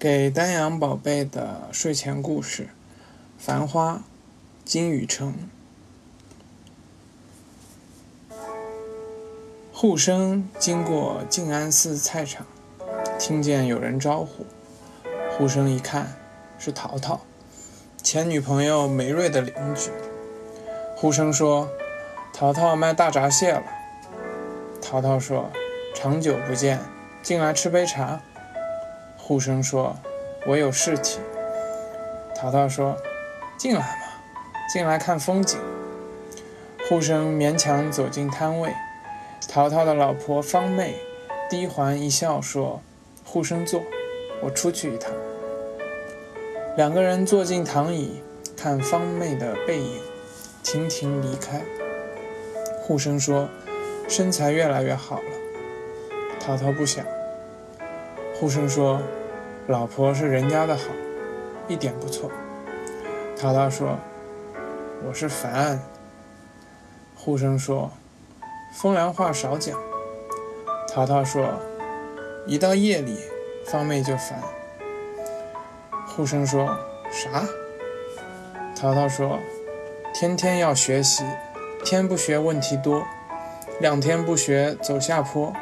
给丹阳宝贝的睡前故事：繁花，金宇澄。护生经过静安寺菜场，听见有人招呼。护生一看，是淘淘，前女朋友梅瑞的邻居。护生说：“淘淘卖大闸蟹了。”淘淘说：“长久不见，进来吃杯茶。”护生说：“我有事体。”淘淘说：“进来嘛，进来看风景。”护生勉强走进摊位，淘淘的老婆方妹低环一笑说：“护生坐，我出去一趟。”两个人坐进躺椅，看方妹的背影。亭亭离开，护生说：“身材越来越好了。”淘淘不想。护生说：“老婆是人家的好，一点不错。”淘淘说：“我是烦。”护生说：“风凉话少讲。”淘淘说：“一到夜里，方妹就烦。”护生说：“啥？”淘淘说。天天要学习，天不学问题多，两天不学走下坡。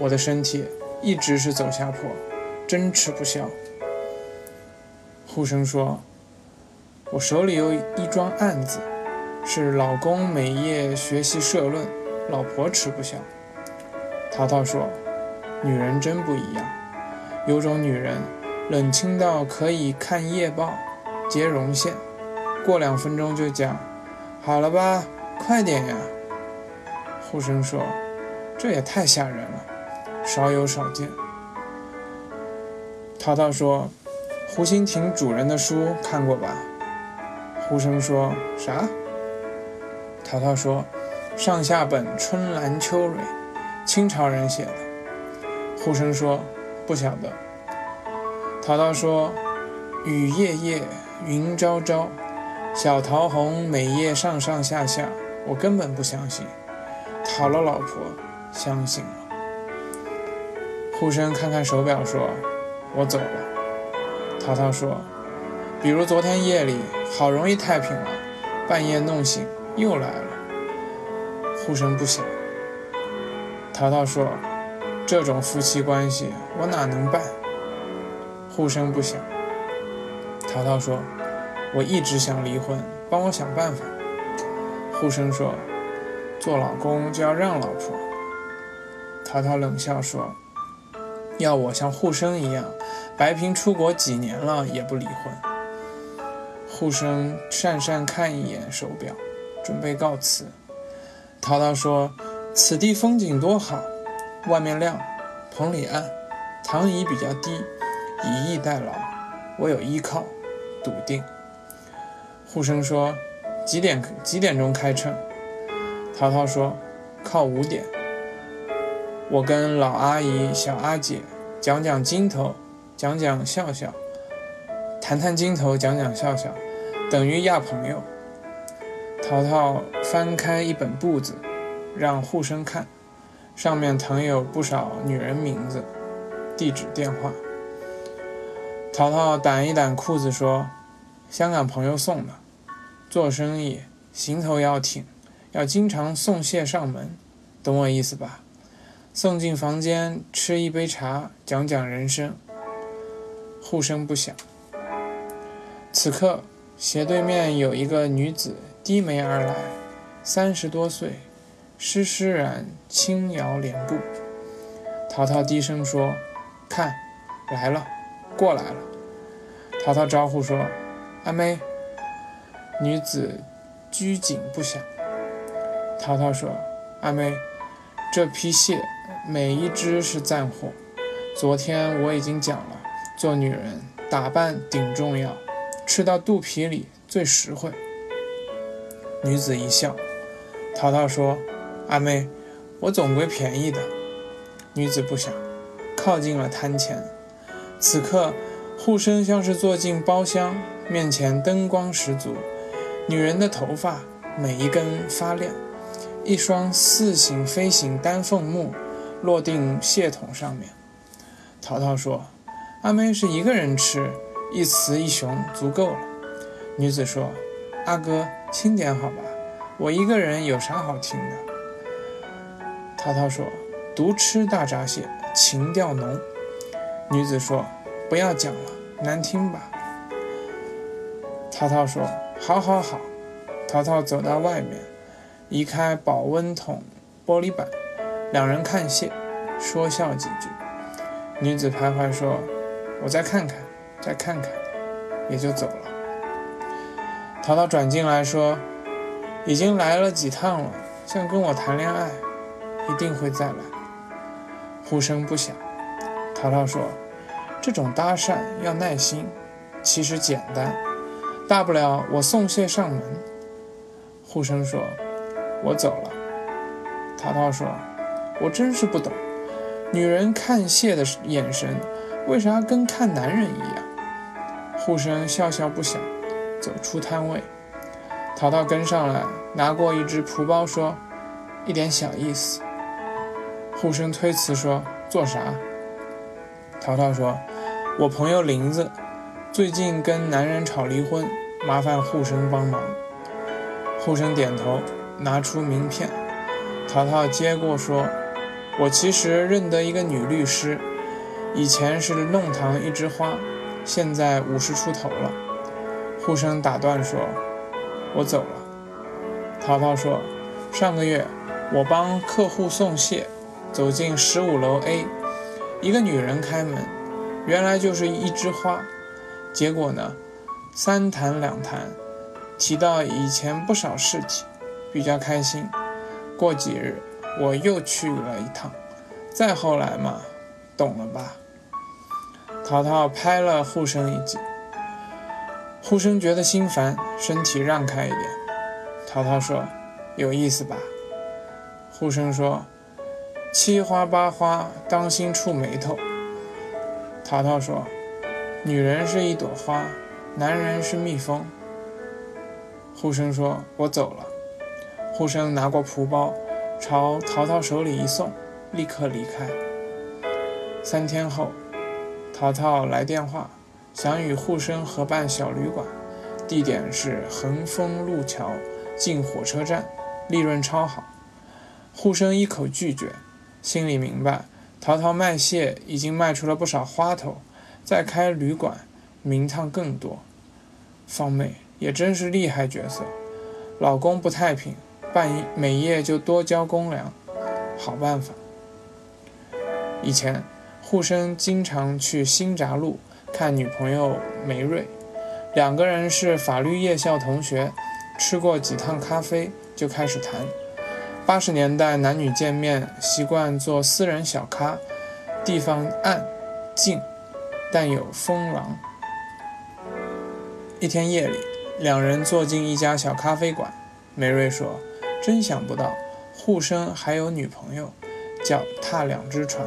我的身体一直是走下坡，真吃不消。护生说：“我手里有一桩案子，是老公每夜学习社论，老婆吃不消。”淘淘说：“女人真不一样，有种女人冷清到可以看夜报，接绒线。”过两分钟就讲，好了吧，快点呀！护生说：“这也太吓人了，少有少见。”淘淘说：“胡心亭主人的书看过吧？”护生说：“啥？”淘淘说：“上下本春兰秋蕊，清朝人写的。”护生说：“不晓得。”淘淘说：“雨夜夜，云朝朝。”小桃红每夜上上下下，我根本不相信。讨了老婆，相信了。护生看看手表说：“我走了。”淘淘说：“比如昨天夜里，好容易太平了，半夜弄醒又来了。”护生不响。淘淘说：“这种夫妻关系，我哪能办？”护生不响。淘淘说。我一直想离婚，帮我想办法。护生说：“做老公就要让老婆。”淘淘冷笑说：“要我像护生一样，白萍出国几年了也不离婚。”护生讪讪看一眼手表，准备告辞。涛涛说：“此地风景多好，外面亮，棚里暗，躺椅比较低，以逸待劳，我有依靠，笃定。”护生说：“几点几点钟开秤？”涛涛说：“靠五点。”我跟老阿姨、小阿姐讲讲金头，讲讲笑笑，谈谈金头，讲讲笑笑，等于压朋友。淘淘翻开一本簿子，让护生看，上面誊有不少女人名字、地址、电话。淘淘掸一掸裤子说：“香港朋友送的。”做生意行头要挺，要经常送蟹上门，懂我意思吧？送进房间吃一杯茶，讲讲人生。互生不响。此刻斜对面有一个女子低眉而来，三十多岁，施施然轻摇莲步。淘淘低声说：“看，来了，过来了。”淘淘招呼说：“阿妹。”女子拘谨不响。淘淘说：“阿妹，这批蟹每一只是赞货。昨天我已经讲了，做女人打扮顶重要，吃到肚皮里最实惠。”女子一笑。淘淘说：“阿妹，我总归便宜的。”女子不想，靠近了摊前。此刻，护身像是坐进包厢，面前灯光十足。女人的头发每一根发亮，一双似醒非醒丹凤目落定蟹桶上面。淘淘说：“阿妹是一个人吃，一雌一雄足够了。女子说：“阿哥，轻点好吧，我一个人有啥好听的？”淘淘说：“独吃大闸蟹，情调浓。”女子说：“不要讲了，难听吧？”淘淘说：“好，好，好。”淘淘走到外面，移开保温桶玻璃板，两人看蟹，说笑几句。女子徘徊说：“我再看看，再看看。”也就走了。淘淘转进来说：“已经来了几趟了，像跟我谈恋爱。”一定会再来。呼声不响。淘淘说：“这种搭讪要耐心，其实简单，大不了我送蟹上门。”呼声说：“我走了。”淘淘说：“我真是不懂，女人看蟹的眼神，为啥跟看男人一样？”护生笑笑不响，走出摊位。淘淘跟上来，拿过一只蒲包，说：“一点小意思。”护生推辞说：“做啥？”淘淘说：“我朋友林子最近跟男人吵离婚，麻烦护生帮忙。”护生点头，拿出名片。淘淘接过说：“我其实认得一个女律师，以前是弄堂一枝花，现在五十出头了。”护生打断说：“我走了。”淘淘说：“上个月我帮客户送蟹。”走进十五楼 A，一个女人开门，原来就是一枝花。结果呢，三谈两谈，提到以前不少事情，比较开心。过几日我又去了一趟，再后来嘛，懂了吧？淘淘拍了护生一记，护生觉得心烦，身体让开一点。淘淘说：“有意思吧？”护生说。七花八花，当心触眉头。淘淘说：“女人是一朵花，男人是蜜蜂。”护生说：“我走了。”护生拿过蒲包，朝淘淘手里一送，立刻离开。三天后，淘淘来电话，想与护生合办小旅馆，地点是横丰路桥近火车站，利润超好。护生一口拒绝。心里明白，淘淘卖蟹已经卖出了不少花头，再开旅馆，名堂更多。方妹也真是厉害角色，老公不太平，半每夜就多交公粮，好办法。以前护生经常去新闸路看女朋友梅瑞，两个人是法律夜校同学，吃过几趟咖啡就开始谈。八十年代男女见面习惯坐私人小咖，地方暗、静，但有风浪。一天夜里，两人坐进一家小咖啡馆。梅瑞说：“真想不到，护生还有女朋友，脚踏两只船。”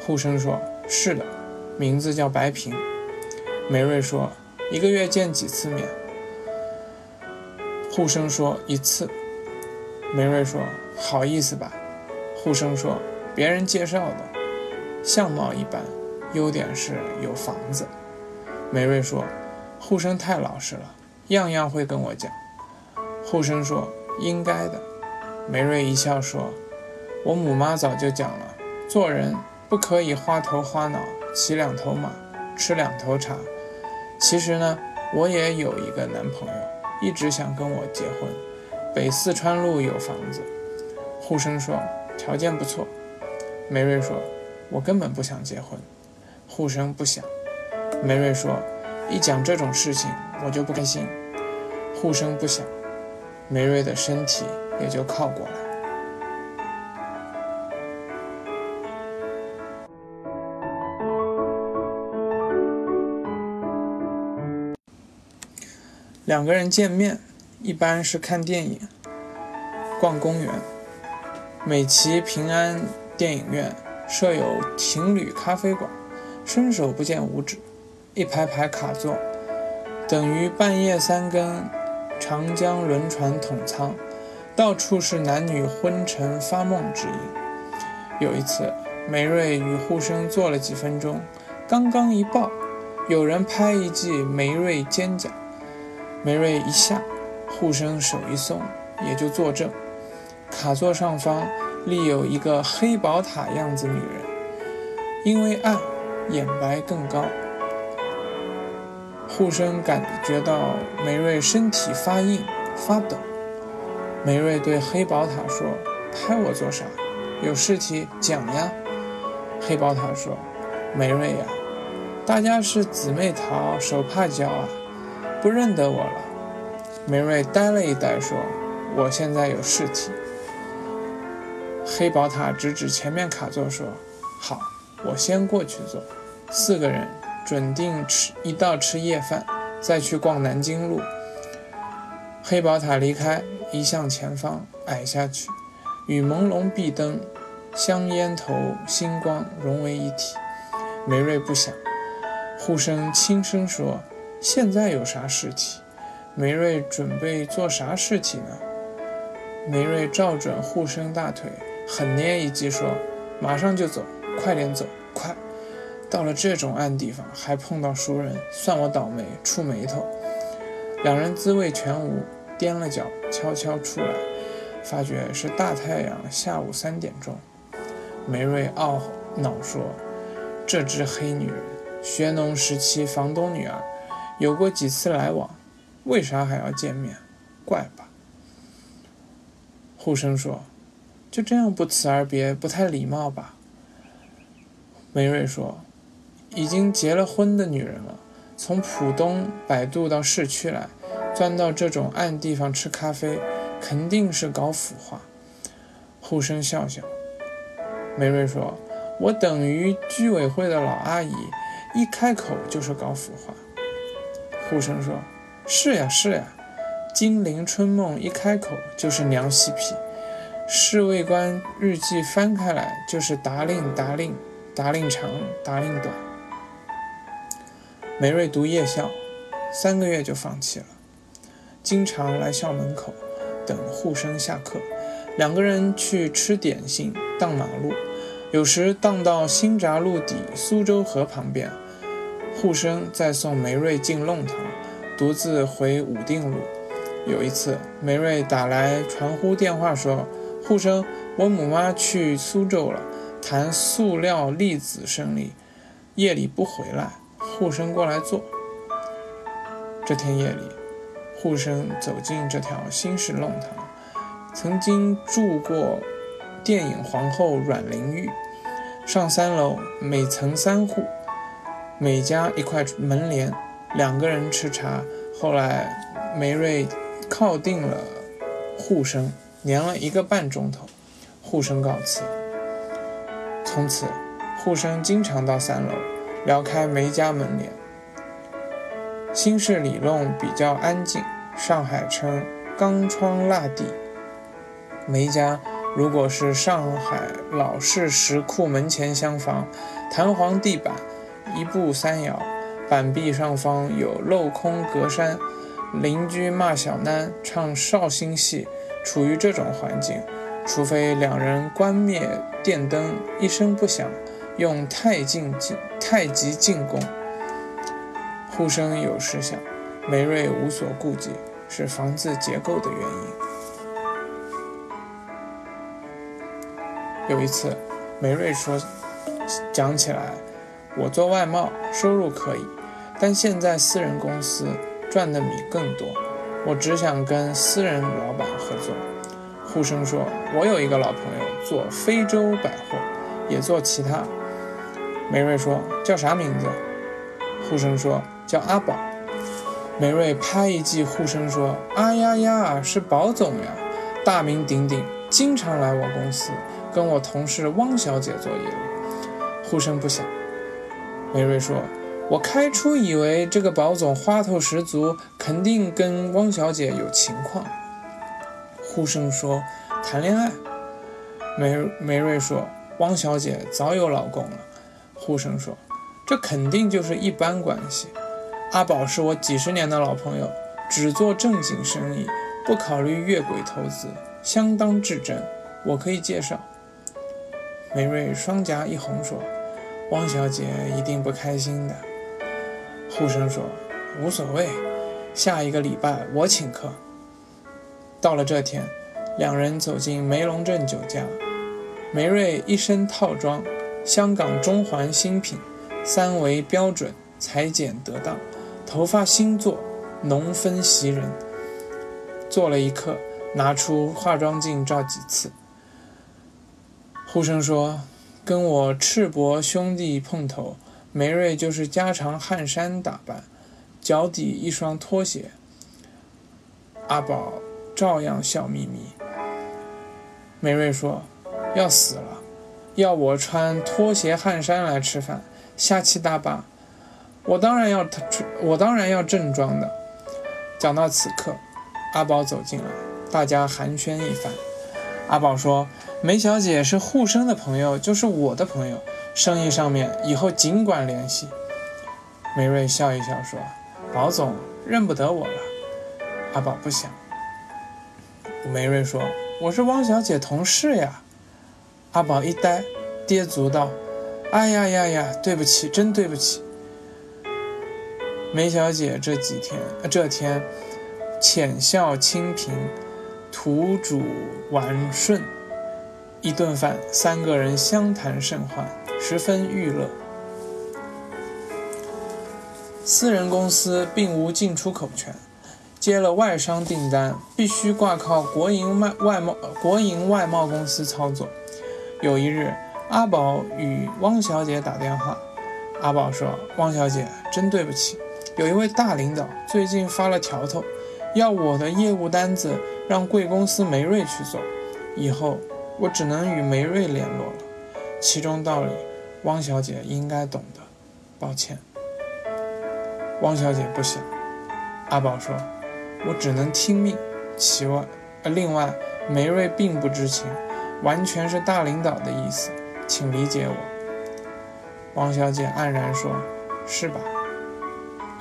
护生说：“是的，名字叫白萍。”梅瑞说：“一个月见几次面？”护生说：“一次。”梅瑞说：“好意思吧？”护生说：“别人介绍的，相貌一般，优点是有房子。”梅瑞说：“护生太老实了，样样会跟我讲。”护生说：“应该的。”梅瑞一笑说：“我母妈早就讲了，做人不可以花头花脑，骑两头马，吃两头茶。其实呢，我也有一个男朋友，一直想跟我结婚。”北四川路有房子，护生说条件不错。梅瑞说：“我根本不想结婚。”护生不想。梅瑞说：“一讲这种事情，我就不开心。”护生不想。梅瑞的身体也就靠过来。两个人见面。一般是看电影、逛公园。美琪平安电影院设有情侣咖啡馆，伸手不见五指，一排排卡座，等于半夜三更长江轮船统舱，到处是男女昏沉发梦之音。有一次，梅瑞与护生坐了几分钟，刚刚一抱，有人拍一记梅瑞肩胛，梅瑞一下，护生手一松，也就坐正。卡座上方立有一个黑宝塔样子女人，因为暗，眼白更高。护生感觉到梅瑞身体发硬、发抖。梅瑞对黑宝塔说：“拍我做啥？有事体讲呀。”黑宝塔说：“梅瑞呀，大家是姊妹淘，手帕交啊，不认得我了。”梅瑞呆了一呆，说：“我现在有事体。”黑宝塔指指前面卡座说：“好，我先过去坐。”四个人准定吃一道吃夜饭，再去逛南京路。黑宝塔离开，移向前方，矮下去，与朦胧壁灯、香烟头、星光融为一体。梅瑞不想。护生轻声说：“现在有啥事体？”梅瑞准备做啥事体呢？梅瑞照准护生大腿，狠捏一击说：“马上就走，快点走，快！到了这种暗地方，还碰到熟人，算我倒霉，触眉头。”两人滋味全无，踮了脚，悄悄出来，发觉是大太阳下午三点钟。梅瑞懊恼说：“这只黑女人，学农时期房东女儿，有过几次来往，为啥还要见面？怪吧？”护生说：“就这样不辞而别，不太礼貌吧？”梅瑞说：“已经结了婚的女人了。”从浦东摆渡到市区来，钻到这种暗地方吃咖啡，肯定是搞腐化。护生笑笑，梅瑞说：“我等于居委会的老阿姨，一开口就是搞腐化。”护生说：“是呀是呀，金陵春梦一开口就是娘西皮，侍卫官日记翻开来就是达令达令，达令长达令短。”梅瑞读夜校，三个月就放弃了。经常来校门口等护生下课，两个人去吃点心、荡马路，有时荡到新闸路底苏州河旁边。护生再送梅瑞进弄堂，独自回武定路。有一次，梅瑞打来传呼电话说：“护生，我母妈去苏州了，谈塑料粒子生意，夜里不回来。”护生过来坐。这天夜里，护生走进这条新式弄堂，曾经住过电影皇后阮玲玉。上三楼，每层三户，每家一块门帘，两个人吃茶。后来，梅瑞靠定了护生，粘了一个半钟头。护生告辞。从此，护生经常到三楼。撩开梅家门帘，新式里弄比较安静，上海称钢窗蜡地。梅家如果是上海老式石库门前厢房，弹簧地板，一步三摇，板壁上方有镂空格栅，邻居骂小囡唱绍兴戏，处于这种环境，除非两人关灭电灯，一声不响。用太进进太极进攻，呼声有时响，梅瑞无所顾忌，是房子结构的原因。有一次，梅瑞说：“讲起来，我做外贸收入可以，但现在私人公司赚的米更多，我只想跟私人老板合作。”呼声说：“我有一个老朋友做非洲百货，也做其他。”梅瑞说：“叫啥名字？”护生说：“叫阿宝。”梅瑞拍一记护生说：“啊呀呀，是宝总呀，大名鼎鼎，经常来我公司，跟我同事汪小姐做业务。”护生不想。梅瑞说：“我开初以为这个宝总花头十足，肯定跟汪小姐有情况。”护生说：“谈恋爱。”梅梅瑞说：“汪小姐早有老公了。”护生说：“这肯定就是一般关系。阿宝是我几十年的老朋友，只做正经生意，不考虑越轨投资，相当至真。我可以介绍。”梅瑞双颊一红说：“汪小姐一定不开心的。护生说：“无所谓，下一个礼拜我请客。”到了这天，两人走进梅龙镇酒家。梅瑞一身套装，香港中环新品，三维标准，裁剪得当，头发新做，浓分袭人。做了一刻，拿出化妆镜照几次。呼声说：“跟我赤膊兄弟碰头，梅瑞就是加长汗衫打扮，脚底一双拖鞋。”阿宝照样笑眯眯。梅瑞说：“要死了，要我穿拖鞋汗衫来吃饭，下气大吧？我当然要穿，我当然要正装的。”讲到此刻。阿宝走进来，大家寒暄一番。阿宝说：“梅小姐是护生的朋友，就是我的朋友，生意上面以后尽管联系。”梅瑞笑一笑说：“宝总认不得我了。”阿宝不想。梅瑞说：“我是汪小姐同事呀。”阿宝一呆，跌足道：“哎呀呀呀，对不起，真对不起。”梅小姐这几天，这天。浅笑清贫，土主玩顺，一顿饭，三个人相谈甚欢，十分娱乐。私人公司并无进出口权，接了外商订单，必须挂靠国营外外贸国营外贸公司操作。有一日，阿宝与汪小姐打电话，阿宝说：“汪小姐，真对不起，有一位大领导最近发了条头。”要我的业务单子让贵公司梅瑞去做，以后我只能与梅瑞联络了。其中道理，汪小姐应该懂得。抱歉，汪小姐不想。阿宝说：“我只能听命。其外，呃，另外，梅瑞并不知情，完全是大领导的意思，请理解我。”汪小姐黯然说：“是吧？”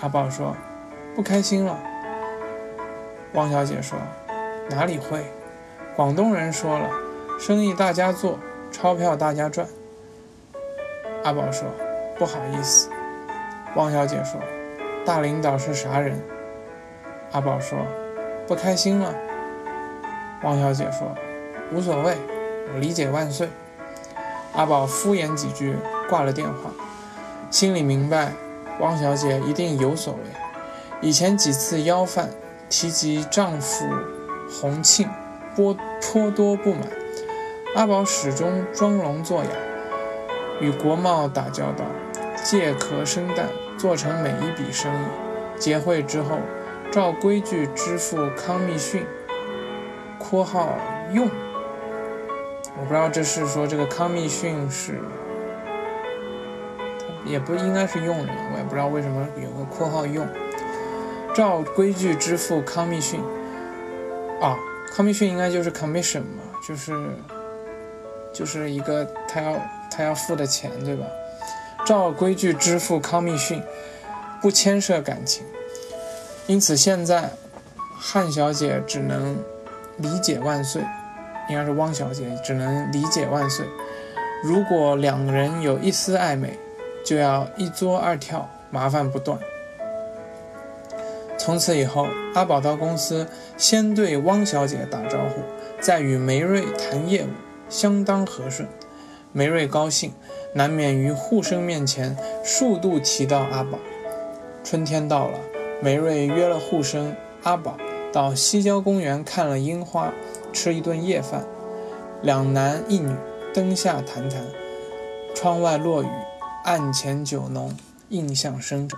阿宝说：“不开心了。”汪小姐说：“哪里会？广东人说了，生意大家做，钞票大家赚。”阿宝说：“不好意思。”汪小姐说：“大领导是啥人？”阿宝说：“不开心了。”汪小姐说：“无所谓，我理解万岁。”阿宝敷衍几句，挂了电话，心里明白，汪小姐一定有所为。以前几次邀饭。提及丈夫洪庆，颇颇多不满。阿宝始终装聋作哑，与国贸打交道，借壳生蛋，做成每一笔生意。结汇之后，照规矩支付康密逊（括号用）。我不知道这是说这个康密逊是，也不应该是用人，我也不知道为什么有个括号用。照规矩支付康密逊，啊，康密逊应该就是 commission 嘛，就是就是一个他要他要付的钱，对吧？照规矩支付康密逊，不牵涉感情，因此现在汉小姐只能理解万岁，应该是汪小姐只能理解万岁。如果两人有一丝暧昧，就要一作二跳，麻烦不断。从此以后，阿宝到公司先对汪小姐打招呼，再与梅瑞谈业务，相当和顺。梅瑞高兴，难免于护生面前数度提到阿宝。春天到了，梅瑞约了护生、阿宝到西郊公园看了樱花，吃一顿夜饭。两男一女灯下谈谈，窗外落雨，案前酒浓，印象深刻。